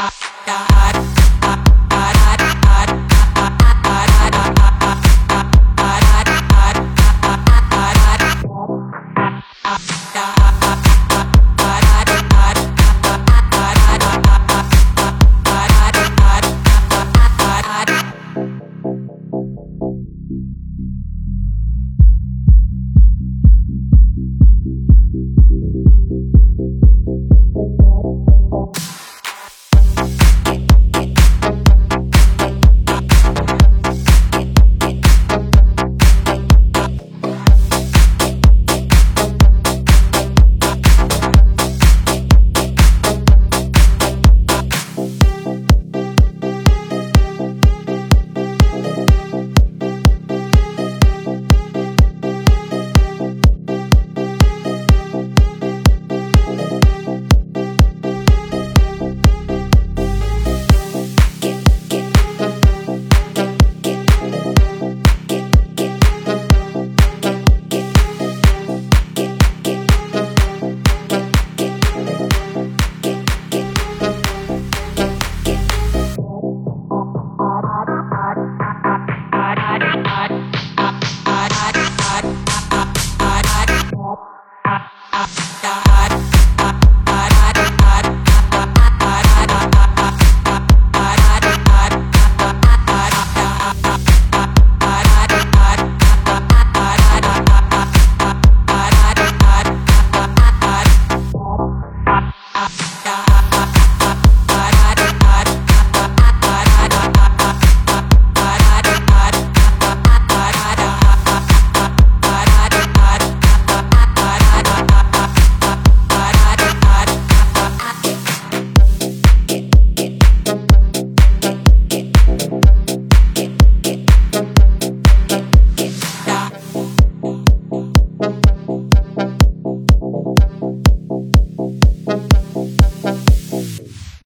out.